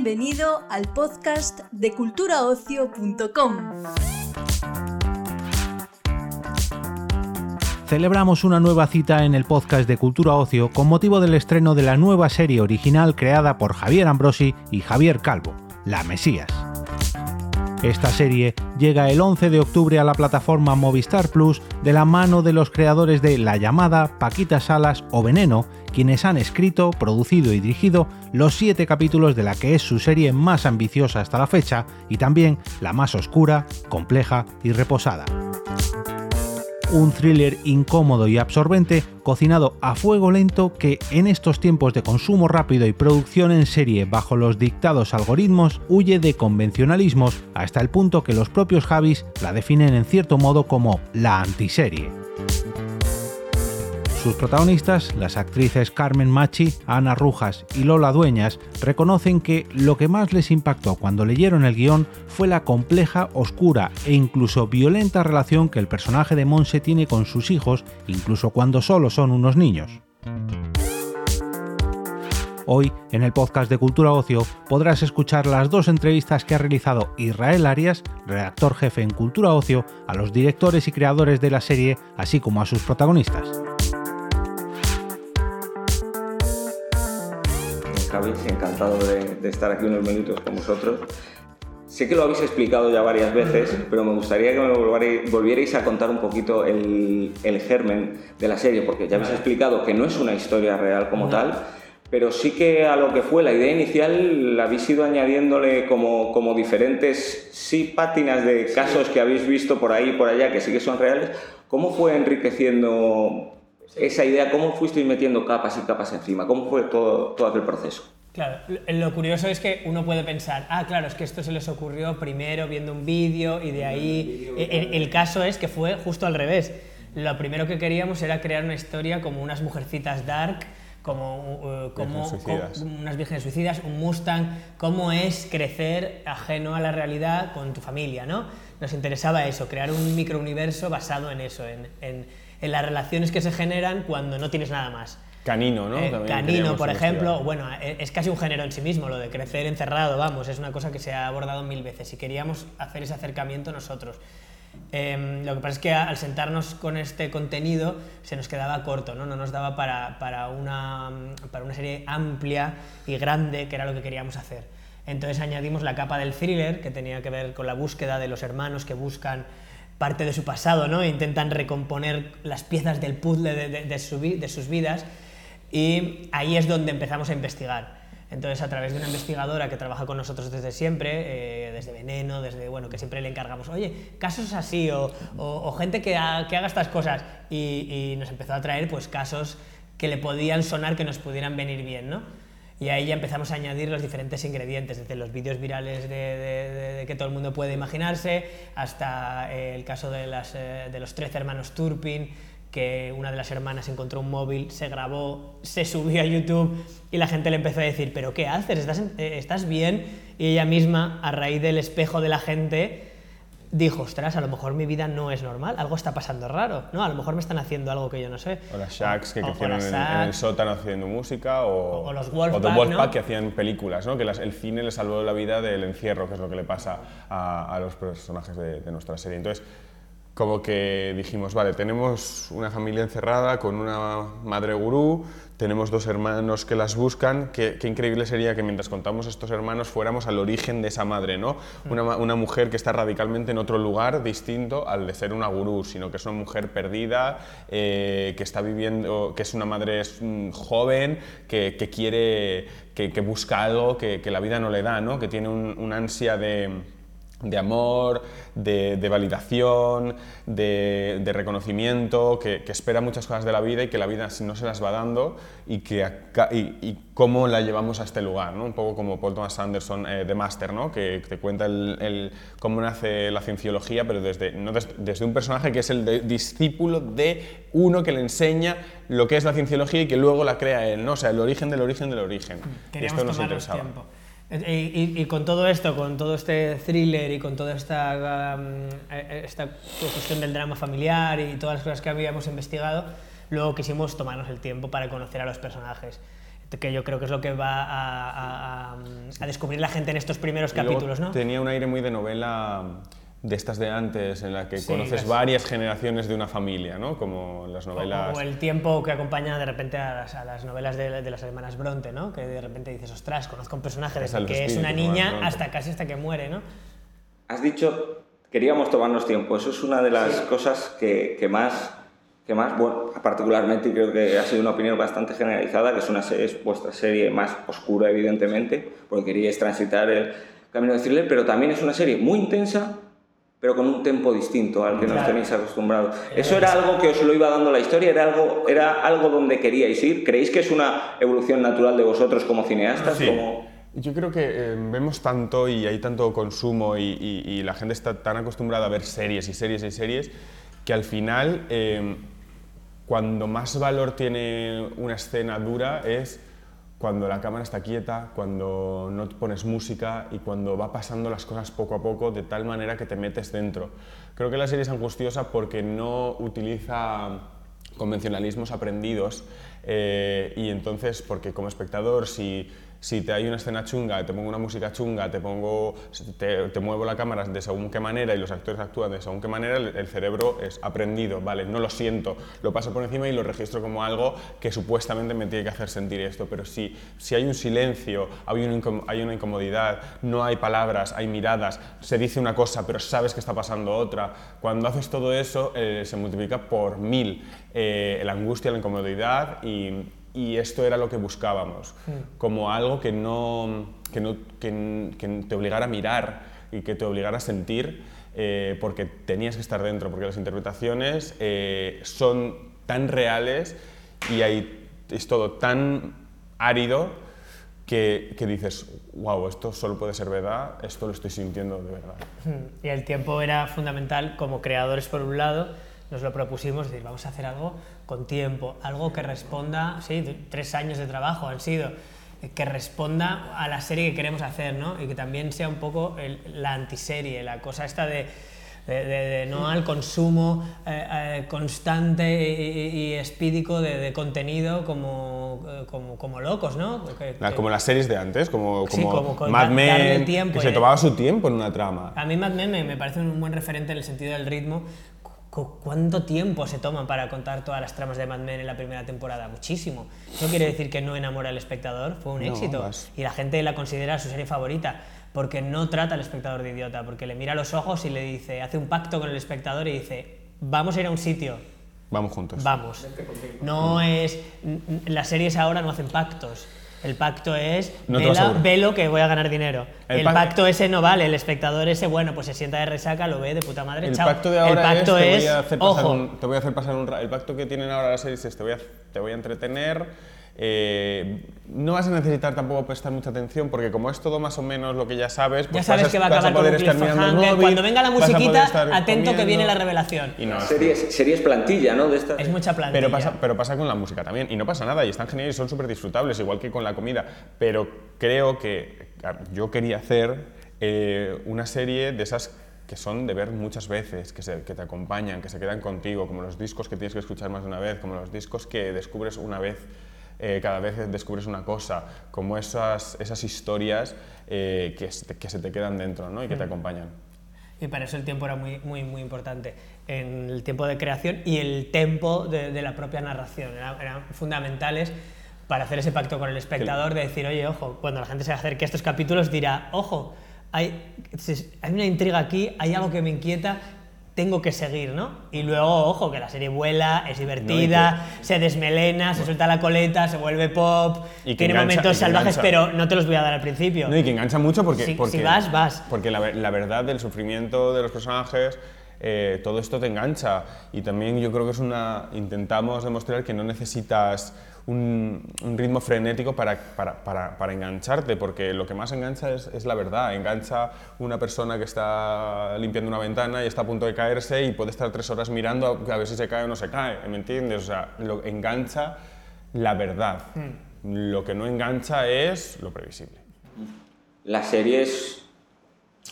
Bienvenido al podcast de culturaocio.com. Celebramos una nueva cita en el podcast de Cultura Ocio con motivo del estreno de la nueva serie original creada por Javier Ambrosi y Javier Calvo, La Mesías. Esta serie llega el 11 de octubre a la plataforma Movistar Plus de la mano de los creadores de La llamada, Paquita Salas o Veneno, quienes han escrito, producido y dirigido los siete capítulos de la que es su serie más ambiciosa hasta la fecha y también la más oscura, compleja y reposada un thriller incómodo y absorbente cocinado a fuego lento que en estos tiempos de consumo rápido y producción en serie bajo los dictados algoritmos huye de convencionalismos hasta el punto que los propios Javis la definen en cierto modo como la antiserie. Sus protagonistas, las actrices Carmen Machi, Ana Rujas y Lola Dueñas, reconocen que lo que más les impactó cuando leyeron el guion fue la compleja, oscura e incluso violenta relación que el personaje de Monse tiene con sus hijos, incluso cuando solo son unos niños. Hoy, en el podcast de Cultura Ocio, podrás escuchar las dos entrevistas que ha realizado Israel Arias, redactor jefe en Cultura Ocio, a los directores y creadores de la serie, así como a sus protagonistas. Encantado de, estar aquí unos minutos con vosotros. Sé que lo habéis explicado ya varias veces, pero me gustaría que me volvierais a contar un poquito el, germen de la serie, porque ya habéis explicado que no es una historia real como tal, pero sí que a lo que fue la idea inicial la habéis ido añadiéndole como, como diferentes, sí, pátinas de casos que habéis visto por ahí y por allá, que sí que son reales. ¿Cómo fue enriqueciendo esa idea, cómo fuisteis metiendo capas y capas encima? ¿Cómo fue todo, todo aquel proceso? Claro, lo curioso es que uno puede pensar, ah, claro, es que esto se les ocurrió primero viendo un vídeo y de ahí... El, el, caso es que fue justo al revés. Lo primero que queríamos era crear una historia como unas mujercitas dark, como, uh, como, unas vírgenes suicidas, un Mustang, cómo es crecer ajeno a la realidad con tu familia, ¿no? Nos interesaba eso, crear un microuniverso basado en eso, en, en, en las relaciones que se generan cuando no tienes nada más. Canino, ¿no? Eh, canino, por ejemplo, bueno, e, es casi un género en sí mismo, lo de crecer encerrado, vamos, es una cosa que se ha abordado mil veces y queríamos hacer ese acercamiento nosotros. Em, lo que pasa es que al sentarnos con este contenido se nos quedaba corto, no, no nos daba para, para, una, para una serie amplia y grande, que era lo que queríamos hacer. Entonces añadimos la capa del thriller, que tenía que ver con la búsqueda de los hermanos que buscan parte de su pasado, ¿no? Intentan recomponer las piezas del puzzle de, sus vidas y ahí es donde empezamos a investigar. Entonces, a través de una investigadora que trabaja con nosotros desde siempre, eh, desde Veneno, desde, bueno, que siempre le encargamos, oye, casos así, o, gente que, que, haga estas cosas, y, y, nos empezó a traer, pues, casos que le podían sonar, que nos pudieran venir bien, ¿no? Y ahí ya empezamos a añadir los diferentes ingredientes, desde los vídeos virales de, que todo el mundo puede imaginarse, hasta el caso de, las, eh, de los 13 hermanos Turpin, que una de las hermanas encontró un móvil, se grabó, se subió a YouTube y la gente le empezó a decir, pero ¿qué haces? ¿Estás, eh, ¿Estás bien? Y ella misma, a raíz del espejo de la gente, dijo, ostras, a lo mejor mi vida no es normal, algo está pasando raro, ¿no? A lo mejor me están haciendo algo que yo no sé. O las Shacks que crecieron en, el sótano haciendo música, o, o los Wolfpack, o Wolfpack que hacían películas, ¿no? Que el cine le salvó la vida del encierro, que es lo que le pasa a, a los personajes de, de nuestra serie. Entonces, como que dijimos, vale, tenemos una familia encerrada con una madre gurú, tenemos dos hermanos que las buscan, qué, increíble sería que mientras contamos estos hermanos fuéramos al origen de esa madre, ¿no? Mm. Una, una, mujer que está radicalmente en otro lugar distinto al de ser una gurú, sino que es una mujer perdida, eh, que está viviendo, que es una madre mm, joven, que, que quiere, que, que, busca algo que, que, la vida no le da, ¿no? Que tiene un, un ansia de de amor, de, de validación, de, de reconocimiento, que, que, espera muchas cosas de la vida y que la vida no se las va dando y, que, y, y cómo la llevamos a este lugar, ¿no? un poco como Paul Thomas Anderson eh, de Master, ¿no? que te cuenta el, el, cómo nace la cienciología, pero desde, no desde, desde un personaje que es el de, discípulo de uno que le enseña lo que es la cienciología y que luego la crea él, ¿no? o sea, el origen del origen del origen. Queríamos esto nos interesaba. Tiempo. Y, y, y, con todo esto, con todo este thriller y con toda esta, um, esta cuestión del drama familiar y todas las cosas que habíamos investigado, luego quisimos tomarnos el tiempo para conocer a los personajes. que yo creo que es lo que va a, a- a- a descubrir la gente en estos primeros Y capítulos, ¿no? Tenía un aire muy de novela de estas de antes, en la que Sí, conoces las- varias generaciones de una familia, ¿no? Como las O- novelas... O, el tiempo que acompaña de repente a las, a las novelas de, de las hermanas Bronte, ¿no? Que de repente dices, ostras, conozco un personaje desde que es una niña hasta casi hasta que muere, ¿no? Has dicho, queríamos tomarnos tiempo. Eso es una de las cosas que, que más, que más, bueno, particularmente, creo que ha sido una opinión bastante generalizada, que es, una serie, es vuestra serie más oscura, evidentemente, porque queríais transitar el camino de thriller, pero también es una serie muy intensa, pero con un tempo distinto al que nos Claro. tenéis acostumbrados. ¿Eso era algo que os lo iba dando la historia? ¿Era algo, ¿Era algo donde queríais ir? ¿Creéis que es una evolución natural de vosotros como cineastas? Sí. Como... Yo creo que eh, vemos tanto y hay tanto consumo y, y- y la gente está tan acostumbrada a ver series y series y series que al final eh, cuando más valor tiene una escena dura es cuando la cámara está quieta, cuando no pones música y cuando va pasando las cosas poco a poco de tal manera que te metes dentro. Creo que la serie es angustiosa porque no utiliza convencionalismos aprendidos eh, y entonces porque como espectador si, si te hay una escena chunga, te pongo una música chunga, te pongo te, te muevo la cámara de según qué manera y los actores actúan de según qué manera, el, cerebro es aprendido, vale, no lo siento, lo paso por encima y lo registro como algo que supuestamente me tiene que hacer sentir esto, pero si, si hay un silencio, hay una, incom- hay una incomodidad, no hay palabras, hay miradas, se dice una cosa pero sabes que está pasando otra, cuando haces todo eso eh, se multiplica por mil eh, la angustia, la incomodidad y, y esto era lo que buscábamos, como algo que no, que, no, que, que te obligara a mirar y que te obligara a sentir, eh, porque tenías que estar dentro, porque las interpretaciones eh, son tan reales y hay, es todo tan árido que, que dices, wow, esto solo puede ser verdad, esto lo estoy sintiendo de verdad. Mm, Y el tiempo era fundamental como creadores por un lado, nos lo propusimos, decir, vamos a hacer algo con tiempo, algo que responda, sí, tres años de trabajo han sido, que responda a la serie que queremos hacer, ¿no? Y que también sea un poco el- la antiserie, la cosa esta de, de- de- de no al consumo eh, eh, constante y, y- y espídico de, de contenido como, eh, como, como locos, ¿no? Que- que- como las series de antes, como, Sí, como, como Mad Men, que se tomaba su tiempo en una trama. A mí Mad Men me, me parece un buen referente en el sentido del ritmo. Cu- ¿Cuánto tiempo se toman para contar todas las tramas de Mad Men en la primera temporada? Muchísimo. No quiere decir que no enamora al espectador, fue un No, éxito. vas- Y la gente la considera su serie favorita, porque no trata al espectador de idiota, porque le mira a los ojos y le dice, hace un pacto con el espectador y dice, vamos a ir a un sitio, Vamos juntos. vamos. No es... Las series ahora no hacen pactos. El pacto es, No vela- velo que voy a ganar dinero. El El, pac- pacto ese no vale, el espectador ese, bueno, pues se sienta de resaca, lo ve de puta madre, El chao. pacto de ahora el pacto es, te voy a hacer pasar ojo, un, te voy a hacer pasar un el pacto que tienen ahora las series es te voy a, te voy a entretener, eh, no vas a necesitar tampoco prestar mucha atención porque como es todo más o menos lo que ya sabes, ya pues sabes vas a, que va a acabar con un cliffhanger. móvil, Cuando venga la musiquita, atento que viene la revelación. y no, Series, series plantilla, ¿no? De estas. Es mucha plantilla. Pero pasa, pero pasa con la música también, y no pasa nada, y están geniales y son súper disfrutables, igual que con la comida. Pero creo que yo quería hacer eh, una serie de esas que son de ver muchas veces, que, se- que te acompañan, que se quedan contigo, como los discos que tienes que escuchar más de una vez, como los discos que descubres una vez, eh, cada vez descubres una cosa, como esas, esas historias eh, que, se te- que se te quedan dentro ¿no? y que te acompañan. Y para eso el tiempo era muy, muy, muy importante. En el tiempo de creación y el tempo de, de la propia narración. Era- eran fundamentales para hacer ese pacto con el espectador de decir, oye, ojo, cuando la gente se acerque a estos capítulos dirá, ojo, hay, hay una intriga aquí, hay algo que me inquieta, tengo que seguir, ¿no? Y luego, ojo, que la serie vuela, es divertida, se desmelena, se suelta la coleta, se vuelve pop, Y tiene engancha- momentos salvajes, pero no te los voy a dar al principio. No, y que engancha mucho porque... Si- si porque vas, vas. Porque la, la verdad del sufrimiento de los personajes, eh, todo esto te engancha. Y también yo creo que es una... Intentamos demostrar que no necesitas un, un ritmo frenético para, para, para, para engancharte, porque lo que más engancha es, es la verdad. Engancha una persona que está limpiando una ventana y está a punto de caerse y puede estar tres horas mirando a, a ver si se cae o no se cae, ¿me entiendes? O sea, lo engancha la verdad. Lo que no engancha es lo previsible. La serie es,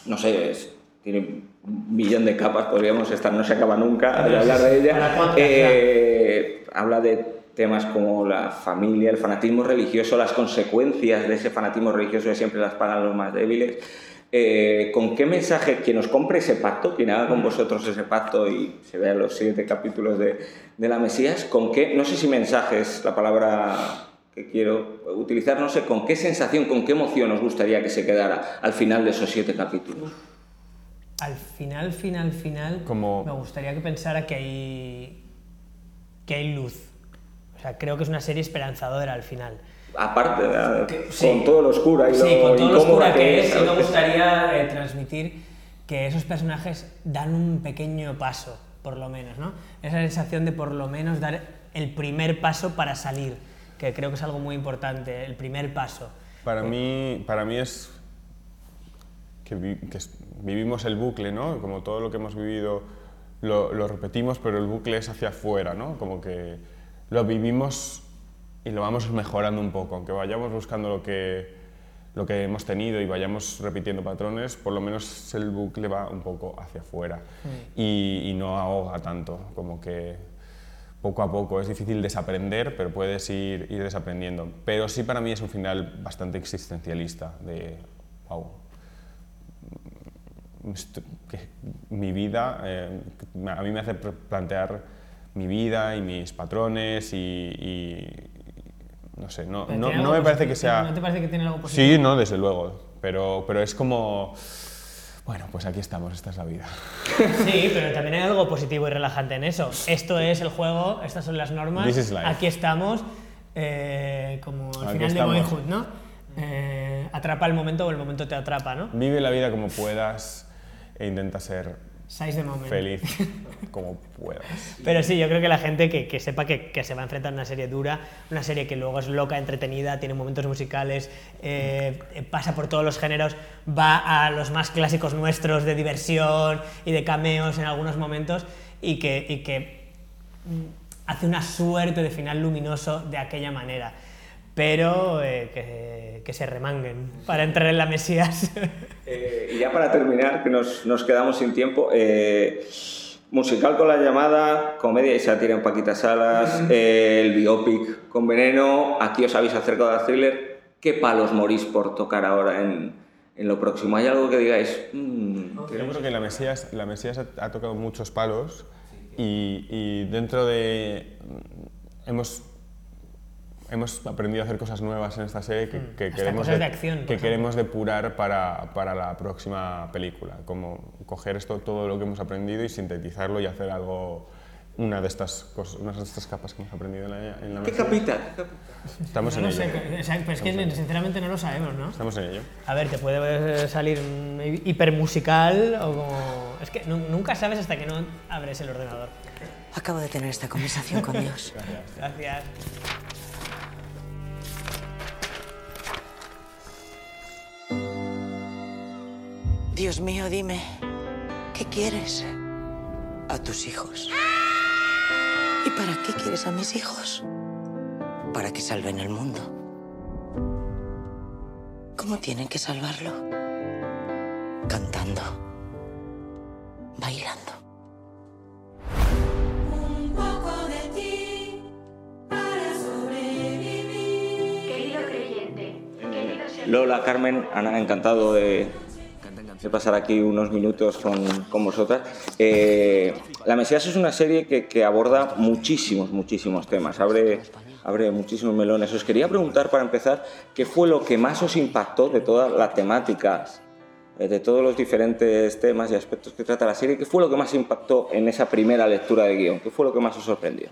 no sé, es- tiene un millón de capas, podríamos estar, no se acaba nunca de hablar de ella. Eh, habla de temas como la familia, el fanatismo religioso, las consecuencias de ese fanatismo religioso que siempre las pagan los más débiles. Eh, ¿Con qué mensaje quien nos compre ese pacto, quien haga con vosotros ese pacto y se vea los siete capítulos de, de la Mesías, con qué, no sé si mensaje es la palabra que quiero utilizar, no sé, con qué sensación, con qué emoción os gustaría que se quedara al final de esos siete capítulos? Al final, final, final, Como- me gustaría que pensara que hay, que hay luz. Sea, creo que es una serie esperanzadora al final. Aparte, ¿verdad? Que- sí. con todo lo oscura y Sí, lo con todo lo oscura que es, sí me gustaría eh, transmitir que esos personajes dan un pequeño paso, por lo menos, ¿no? Esa sensación de por lo menos dar el primer paso para salir, que creo que es algo muy importante, el primer paso. Para mí, para mí es que, vi- que es- vivimos el bucle, ¿no? Como todo lo que hemos vivido lo, lo repetimos, pero el bucle es hacia afuera, ¿no? Como que lo vivimos y lo vamos mejorando un poco, aunque vayamos buscando lo que, lo que hemos tenido y vayamos repitiendo patrones, por lo menos el bucle va un poco hacia afuera y, y no ahoga tanto, como que poco a poco. Es difícil desaprender, pero puedes ir, ir desaprendiendo. Pero sí para mí es un final bastante existencialista, de, wow, esto- que mi vida, eh, a mí me hace plantear mi vida y mis patrones y, y- no sé, no, no, me parece que sea... ¿No te parece que tiene algo positivo? Sí, no, desde luego, pero, pero es como... Bueno, pues aquí estamos, esta es la vida. Sí, pero también hay algo positivo y relajante en eso. Esto es el juego, estas son las normas, This is life. aquí estamos, eh, como al Aquí final estamos. de Boyhood, ¿no? Eh, atrapa el momento o el momento te atrapa, ¿no? Vive la vida como puedas e intenta ser Size de moment. feliz como puedas. Pero sí, yo creo que la gente que, que sepa que, que se va a enfrentar a una serie dura, una serie que luego es loca, entretenida, tiene momentos musicales, eh, eh, pasa por todos los géneros, va a los más clásicos nuestros de diversión y de cameos en algunos momentos y que, y que mm, hace una suerte de final luminoso de aquella manera. Pero eh, que, que se remanguen para entrar en la Mesías. Eh, y ya para terminar, que nos, nos quedamos sin tiempo, eh, musical con la llamada, comedia y sátira en Paquita Salas, eh, el biopic con Veneno, aquí os habéis acercado al thriller. ¿Qué palos morís por tocar ahora en, en lo próximo? ¿Hay algo que digáis? "Mm, Yo creo que la Mesías, la Mesías ha, ha tocado muchos palos y, y dentro de... Hemos, hemos aprendido a hacer cosas nuevas en esta serie que, que Hasta queremos, cosas de acción, que queremos depurar para, para la próxima película. Como coger esto, todo lo que hemos aprendido y sintetizarlo y hacer algo... Una de estas cosas, una de estas capas que hemos aprendido en la, en la ¿Qué capita? Estamos No en lo ello. sé, o sea, pero es que sinceramente no lo sabemos, ¿no? Estamos en ello. A ver, te puede salir hipermusical o como... Es que nu- nunca sabes hasta que no abres el ordenador. Acabo de tener esta conversación con Dios. Gracias. Dios mío, dime, ¿qué quieres? A tus hijos. ¿Y para qué quieres a mis hijos? Para que salven el mundo. ¿Cómo tienen que salvarlo? Cantando. Bailando. Un poco de ti para sobrevivir. Querido creyente, querido ser Lola, Carmen, Ana, encantado de, de pasar aquí unos minutos con, con vosotras. Eh, la Mesías es una serie que, que aborda muchísimos, muchísimos temas, abre, abre muchísimos melones. Os quería preguntar para empezar, ¿qué fue lo que más os impactó de toda la temática, eh, de todos los diferentes temas y aspectos que trata la serie? ¿Qué fue lo que más impactó en esa primera lectura de guion? ¿Qué fue lo que más os sorprendió?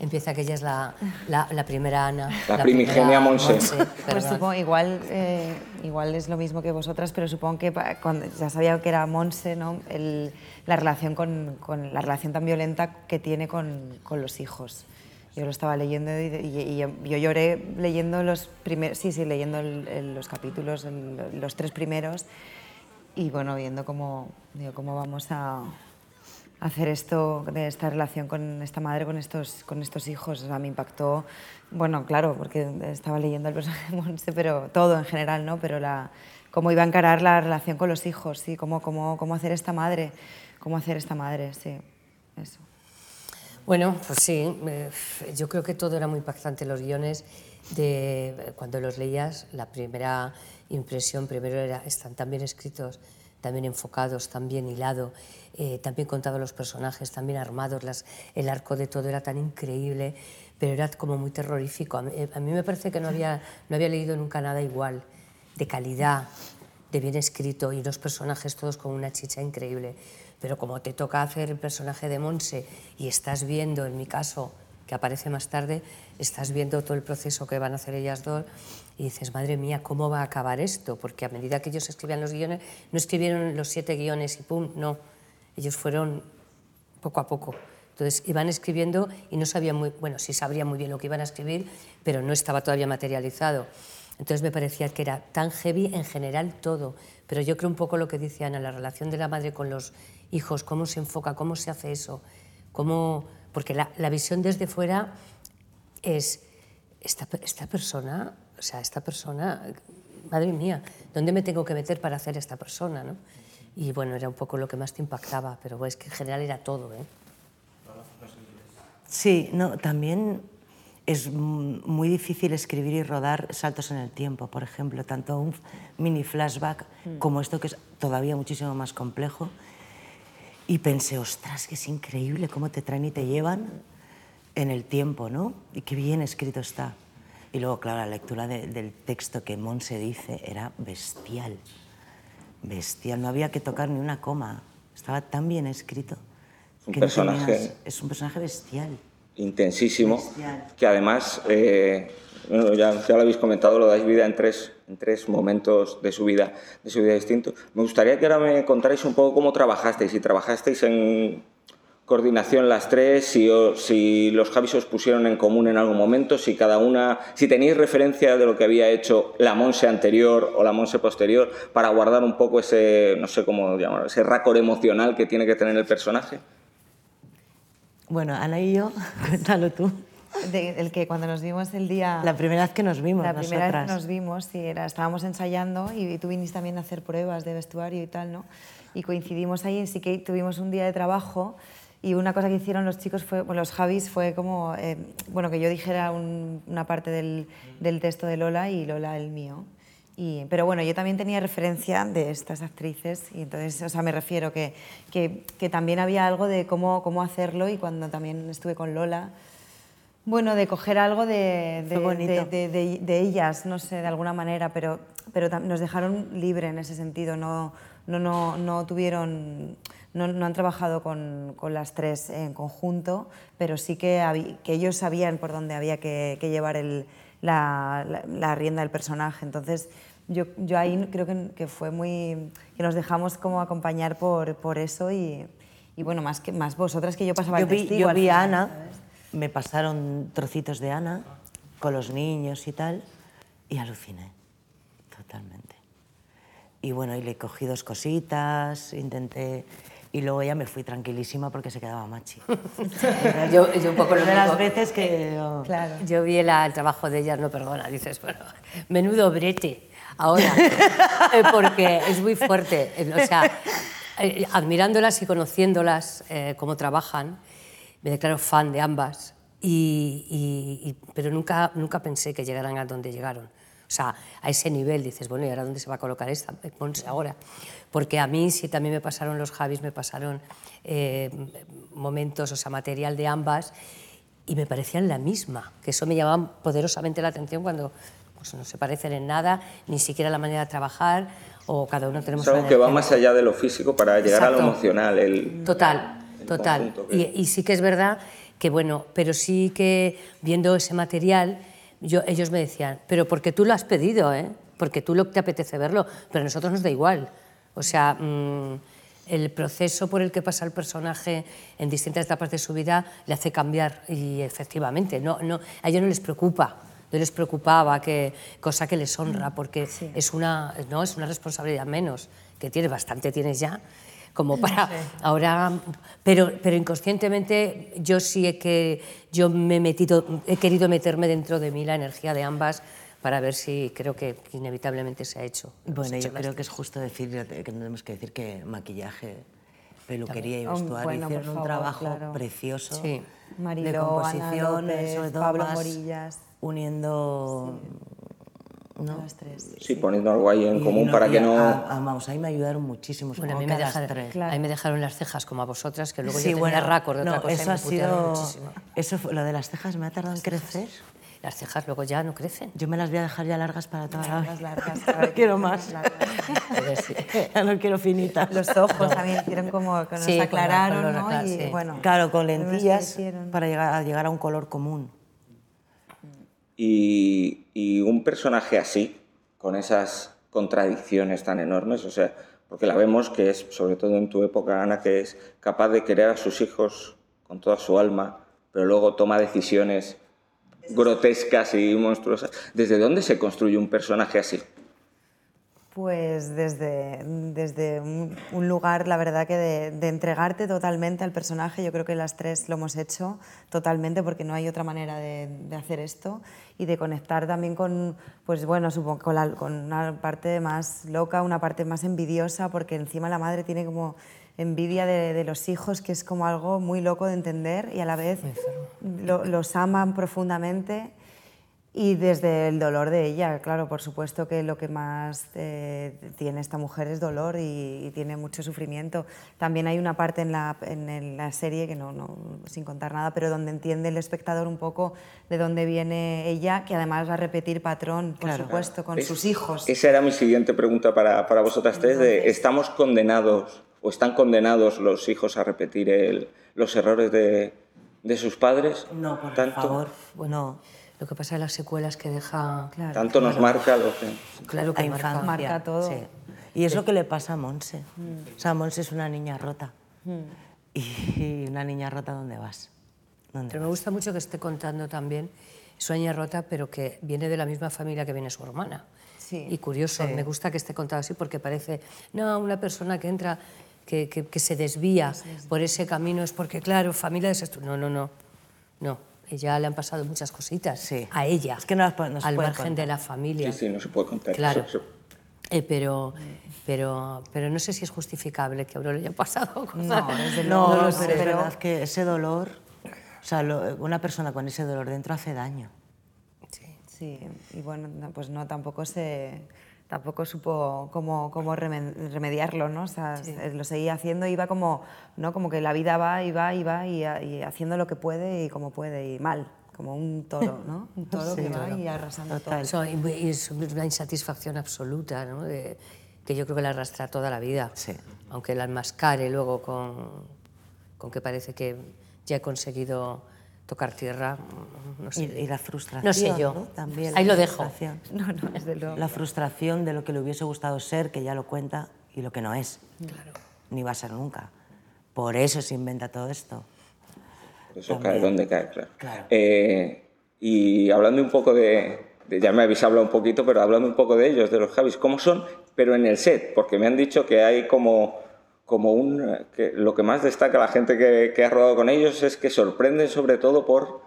Empieza que ella es la, la, la primera Ana. La primigenia primera Monse. Pues perdón. supongo, igual, eh, igual es lo mismo que vosotras, pero supongo que cuando ya sabía que era Monse, ¿no? El- la, relación con, con- la relación tan violenta que tiene con, con los hijos. Yo lo estaba leyendo y, y- y yo lloré leyendo los primeros, sí, sí, leyendo el- el- los capítulos, el- los tres primeros, y bueno, viendo cómo, digo, cómo vamos a, hacer esto, de esta relación con esta madre, con estos, con estos hijos. O sea, me impactó, bueno, claro, porque estaba leyendo el personaje de Monse, pero todo en general, ¿no? Pero la, cómo iba a encarar la relación con los hijos, sí, cómo, cómo, cómo hacer esta madre, cómo hacer esta madre, sí, eso. Bueno, pues sí, yo creo que todo era muy impactante. Los guiones, de, cuando los leías, la primera impresión primero era, están tan bien escritos, también enfocados, también hilado, eh, también contados los personajes, también armados, las, el arco de todo era tan increíble, pero era como muy terrorífico. A mí, a mí me parece que no había, no había leído nunca nada igual, de calidad, de bien escrito y los personajes todos con una chicha increíble. Pero como te toca hacer el personaje de Monse y estás viendo, en mi caso, que aparece más tarde, estás viendo todo el proceso que van a hacer ellas dos y dices, madre mía, ¿cómo va a acabar esto? Porque a medida que ellos escribían los guiones, no escribieron los siete guiones y pum, no. Ellos fueron poco a poco. Entonces iban escribiendo y no sabían muy, bueno, sí sabrían muy bien lo que iban a escribir, pero no estaba todavía materializado. Entonces me parecía que era tan heavy en general todo, pero yo creo un poco lo que dice Ana, la relación de la madre con los hijos, cómo se enfoca, cómo se hace eso, cómo, porque la, la visión desde fuera es esta, esta persona, o sea, esta persona, madre mía, ¿dónde me tengo que meter para hacer esta persona? ¿no? Y bueno, era un poco lo que más te impactaba, pero es que en general era todo. ¿eh? Sí, no, también es mm, muy difícil escribir y rodar saltos en el tiempo, por ejemplo, tanto un mini flashback como esto que es todavía muchísimo más complejo. Y pensé, ostras, que es increíble cómo te traen y te llevan en el tiempo, ¿no? Y qué bien escrito está. Y luego, claro, la lectura de- del texto que Monse dice era bestial. Bestial, no había que tocar ni una coma. Estaba tan bien escrito. Un que no personaje- tenías- es un personaje bestial. Intensísimo, Bestial. que además, eh, bueno, ya, ya lo habéis comentado, lo dais vida en tres, en tres momentos de su vida, de su vida distintos. Me gustaría que ahora me contarais un poco cómo trabajasteis, si trabajasteis en coordinación las tres, si, os- si los Javis os pusieron en común en algún momento, si cada una, si tenéis referencia de lo que había hecho la Monse anterior o la Monse posterior para guardar un poco ese, no sé cómo llamarlo, ese racor emocional que tiene que tener el personaje. Bueno, Ana y yo, cuéntalo tú. De- el que cuando nos vimos el día... La primera vez que nos vimos La primera vez que nos vimos, sí, era, estábamos ensayando y, tú viniste también a hacer pruebas de vestuario y tal, ¿no? Y coincidimos ahí, sí que tuvimos un día de trabajo y una cosa que hicieron los chicos, fue, bueno, los Javis, fue como, eh, bueno, que yo dijera un- una parte del, del texto de Lola y Lola el mío. Y, pero bueno, yo también tenía referencia de estas actrices y entonces, o sea, me refiero que, que, que también había algo de cómo, cómo hacerlo y cuando también estuve con Lola, bueno, de coger algo de, de, de- de- ellas, no sé, de alguna manera, pero, pero nos dejaron libre en ese sentido, no, no, no, no tuvieron, no, no han trabajado con, con las tres en conjunto, pero sí que, que ellos sabían por dónde había que, que llevar el, la, la- la rienda del personaje, entonces yo, yo ahí creo que, que fue muy, que nos dejamos como acompañar por, por eso y, y bueno, más, que, más vosotras que yo pasaba Yo el vi, testigo yo vi a Ana, ¿sabes? me pasaron trocitos de Ana con los niños y tal, y aluciné, totalmente. Y bueno, y le cogí dos cositas, intenté... Y luego ya me fui tranquilísima porque se quedaba machi. Yo, yo un poco lo de las veces que... Claro. Yo vi la- el trabajo de ellas, no perdona, dices, bueno, menudo brete ahora, eh, porque es muy fuerte. eh, O sea, eh, admirándolas y conociéndolas, eh, cómo trabajan, me declaro fan de ambas, y, y- y- pero nunca, nunca pensé que llegaran a donde llegaron. O sea, a ese nivel dices, bueno, ¿y ahora dónde se va a colocar esta? Ponse ahora. Porque a mí sí también me pasaron los Javis, me pasaron eh, momentos, o sea, material de ambas, y me parecían la misma, que eso me llamaba poderosamente la atención cuando pues, no se parecen en nada, ni siquiera la manera de trabajar, o cada uno tenemos Es algo que va más allá de lo físico para llegar a lo emocional. El, Total, el total. que- Y, y sí que es verdad que, bueno, pero sí que viendo ese material, yo, ellos me decían, pero porque tú lo has pedido, ¿eh? Porque tú lo te apetece verlo, pero a nosotros nos da igual. O sea, mm, el proceso por el que pasa el personaje en distintas etapas de su vida le hace cambiar y efectivamente, no, no, a ellos no les preocupa. No les preocupaba, que, cosa que les honra, porque es, una, no, es una responsabilidad menos, que tienes bastante, tienes ya, como para ahora pero pero inconscientemente yo sí he que yo me he metido he querido meterme dentro de mí la energía de ambas para ver si creo que inevitablemente se ha hecho Bueno, hecho yo creo que es justo decir que tenemos que decir que maquillaje peluquería y vestuario bueno, hicieron un favor, trabajo claro. precioso Sí. de Mariló, Ana composición, López, sobre todo Pablo más Morillas. Uniendo ¿no? Las tres. Sí, poniendo algo ahí en Y- común y para y que no... a- a- vamos, ahí me ayudaron muchísimo. Bueno, a mí, me las dejaron, tres. Claro. a mí me dejaron las cejas como a vosotras, que luego Sí, yo tenía bueno, racor de otra no, cosa y eso me ha sido... muchísimo. Eso fue- lo de las cejas me ha tardado en crecer. Las cejas luego ya no crecen. Yo me las voy a dejar ya largas para toda la Las vida. largas. No quiero más. Sí. Ya no quiero finitas. Los ojos también hicieron como que nos Sí, con la- aclararon, con ¿no? aclar- Y sí. bueno, Claro, con lentillas para llegar a, llegar a un color común. Y, un personaje así, con esas contradicciones tan enormes, o sea, porque la vemos que es, sobre todo en tu época, Ana, que es capaz de querer a sus hijos con toda su alma, pero luego toma decisiones grotescas y monstruosas. ¿Desde dónde se construye un personaje así? Pues desde, desde un, lugar, la verdad que de, de entregarte totalmente al personaje, yo creo que las tres lo hemos hecho totalmente porque no hay otra manera de, de hacer esto y de conectar también con, pues bueno, supongo con, la- con una parte más loca, una parte más envidiosa, porque encima la madre tiene como envidia de, de los hijos, que es como algo muy loco de entender y a la vez lo- los aman profundamente. Y desde el dolor de ella, claro, por supuesto que lo que más eh, tiene esta mujer es dolor y, y tiene mucho sufrimiento. También hay una parte en la, en la serie, que no, no, sin contar nada, pero donde entiende el espectador un poco de dónde viene ella, que además va a repetir patrón, por Claro. supuesto, con Es- sus hijos. Esa era mi siguiente pregunta para, para vosotras tres. De, ¿Estamos condenados o están condenados los hijos a repetir el- los errores de, de sus padres? No, por tanto, favor. Bueno, Lo que pasa es las secuelas que deja... Claro. Tanto nos marca lo que... Claro a que marca. infancia. Marca todo. sí. Y es lo que le pasa a Monse. O sea, Monse es una niña rota. Y una niña rota, ¿dónde vas? ¿Dónde Pero me gusta mucho que esté contando también Sueña rota, pero que viene de la misma familia que viene su hermana. Sí. Y curioso, Sí. me gusta que esté contado así porque parece, no, una persona que entra, que, que- que se desvía por ese camino es porque, claro, familia es esto. No, no, no, no. Ella le han pasado muchas cositas Sí. a ella, Es que no las puede- no al puede margen contar. de la familia. Sí, sí, no se puede contar. Claro. Eso- eso- Eh, pero, pero, pero no sé si es justificable que a Aurora le haya pasado cosas. No, desde No, luego, pero es pero- verdad que ese dolor, o sea, lo- una persona con ese dolor dentro hace daño. Sí, y bueno, no, pues no, tampoco se tampoco supo cómo, cómo remediarlo, ¿no? O sea, eh, lo seguía haciendo, iba como, ¿no? Como que la vida va y va y va y, y haciendo lo que puede y como puede y mal, como un toro, ¿no? Un toro Sí, que va y arrasando todo. Eso, y y es una insatisfacción absoluta, ¿no? De- que yo creo que la arrastra toda la vida. Sí. Aunque la enmascare luego con, con que parece que ya he conseguido tocar tierra, mm, no sé. Y, y la frustración. No sé yo. ¿no? También Ahí lo dejo. No, no, desde luego. La frustración de lo que le hubiese gustado ser, que ya lo cuenta, y lo que no es. Ni va a ser nunca. Por eso se inventa todo esto. Eso También. cae donde cae, claro. Claro. Eh, y hablando un poco de, de- Ya me habéis hablado un poquito, pero hablando un poco de ellos, de los Javis, ¿cómo son? Pero en el set, porque me han dicho que hay como, como un... eh, que lo que más destaca la gente que, que ha rodado con ellos es que sorprenden sobre todo por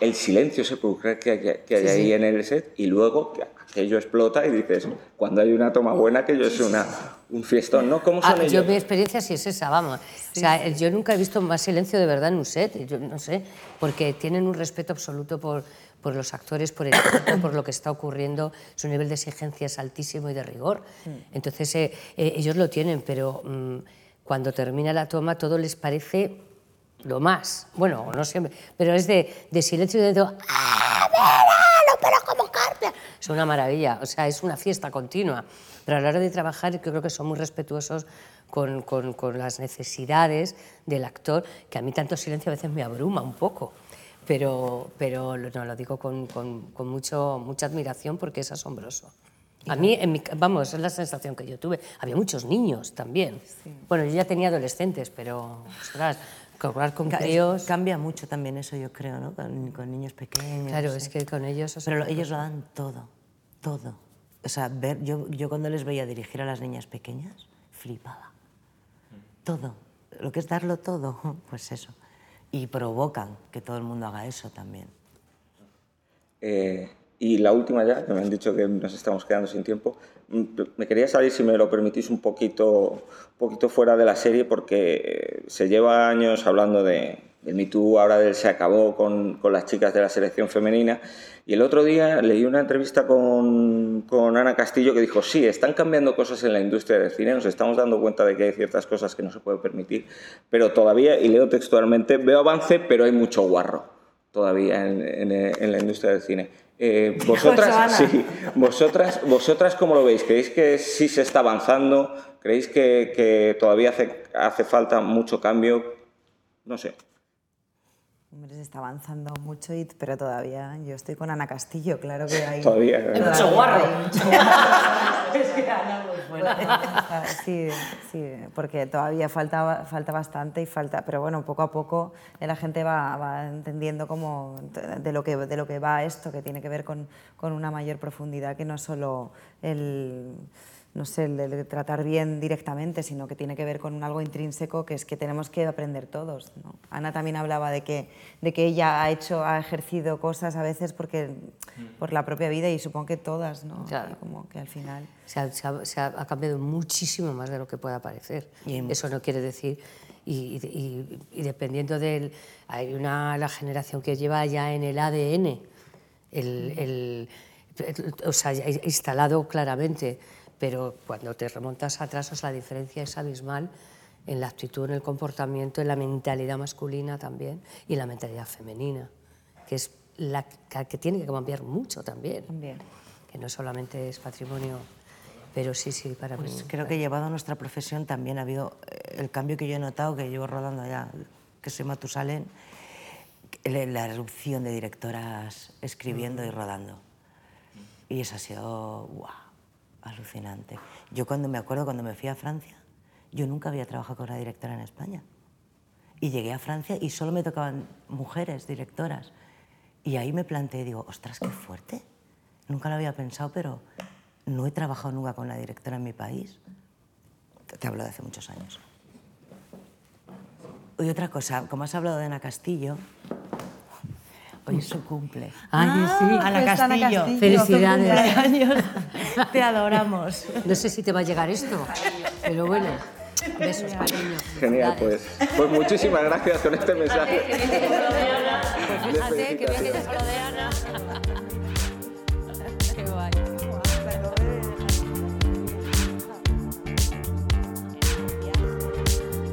el silencio sepulcral que hay, que hay ahí en el set y luego que aquello explota y dices, cuando hay una toma buena, aquello es una, un fiestón, ¿no? ¿Cómo son Ah, ellos? yo mi experiencia sí es esa, vamos. o sea, yo nunca he visto más silencio de verdad en un set, yo no sé, porque tienen un respeto absoluto por, por los actores, por el equipo, por lo que está ocurriendo, su nivel de exigencia es altísimo y de rigor. Entonces eh, eh, ellos lo tienen, pero mm, cuando termina la toma todo les parece lo más. Bueno, no siempre, pero es de, de silencio y de todo. ¡Ah, verano, pero como carne! Es una maravilla, o sea, es una fiesta continua. Pero a la hora de trabajar, yo creo que son muy respetuosos con, con- con las necesidades del actor, que a mí tanto silencio a veces me abruma un poco. Pero, pero lo- no, lo digo con, con- con mucho, mucha admiración porque es asombroso. A mí, en mi vamos, es la sensación que yo tuve. Había muchos niños también. Bueno, yo ya tenía adolescentes, pero, ostras, cobrar con críos... Cambia mucho también eso, yo creo, ¿no? Con, con niños pequeños. Claro, no es que con ellos... o sea, Pero lo- ellos lo dan todo, todo. O sea, ver, yo, yo cuando les veía dirigir a las niñas pequeñas, flipaba. Todo. Lo que es darlo todo, pues eso. Y provocan que todo el mundo haga eso también. Eh, Y la última ya, que me han dicho que nos estamos quedando sin tiempo, mm, me quería salir, si me lo permitís, un poquito, un poquito fuera de la serie porque se lleva años hablando de, del Me Too, ahora se acabó con, con las chicas de la selección femenina. Y el otro día leí una entrevista con, con Ana Castillo que dijo, sí, están cambiando cosas en la industria del cine, nos estamos dando cuenta de que hay ciertas cosas que no se puede permitir, pero todavía, y leo textualmente, veo avance, pero hay mucho guarro todavía en, en- en la industria del cine. Eh, vosotras, sí, vosotras, vosotras, ¿cómo lo veis? ¿Creéis que sí se está avanzando? ¿Creéis que, que todavía hace, hace falta mucho cambio? No sé. Hombre, se está avanzando mucho, y, pero todavía yo estoy con Ana Castillo, claro que hay... Todavía, Hay claro. mucho guarro. hay mucho guarro. es que Ana muy. Sí, sí, porque todavía falta, falta bastante y falta, pero bueno, poco a poco la gente va, va entendiendo cómo, de, lo que, de lo que va esto, que tiene que ver con, con una mayor profundidad que no solo el no sé, el de tratar bien directamente, sino que tiene que ver con algo intrínseco que es que tenemos que aprender todos. ¿no? Ana también hablaba de que, de que ella ha hecho, ha ejercido cosas a veces porque, por la propia vida y supongo que todas, ¿no? Claro. Como que al final... Se ha, se ha- se ha- ha cambiado muchísimo más de lo que pueda parecer. Eso no quiere decir. Y, y- y dependiendo del. Hay una la generación que lleva ya en el ADN, el, el- el- o sea, ya instalado claramente, pero cuando te remontas atrás, o sea, la diferencia es abismal en la actitud, en el comportamiento, en la mentalidad masculina también y en la mentalidad femenina, que es la que tiene que cambiar mucho también También. que no solamente es patrimonio, pero sí, sí, para mí. Pues creo que llevado a nuestra profesión también ha habido eh, el cambio que yo he notado, que llevo rodando ya, que soy Matusalén, la la erupción de directoras escribiendo y rodando. Y eso ha sido guau, alucinante. Yo cuando me acuerdo, cuando me fui a Francia, yo nunca había trabajado con una directora en España. Y llegué a Francia y solo me tocaban mujeres directoras. Y ahí me planteé, digo, ostras, qué fuerte. Nunca lo había pensado, pero no he trabajado nunca con una directora en mi país. Te- hablo de hace muchos años. Y otra cosa, como has hablado de Ana Castillo, hoy es su cumple. Ay, sí. Ana Ana Castillo. Castillo, Felicidades. cumpleaños. Te adoramos. No sé si te va a llegar esto, pero bueno. Besos, cariño. Genial, pues, pues muchísimas gracias con este mensaje. Pues fíjate que bien que te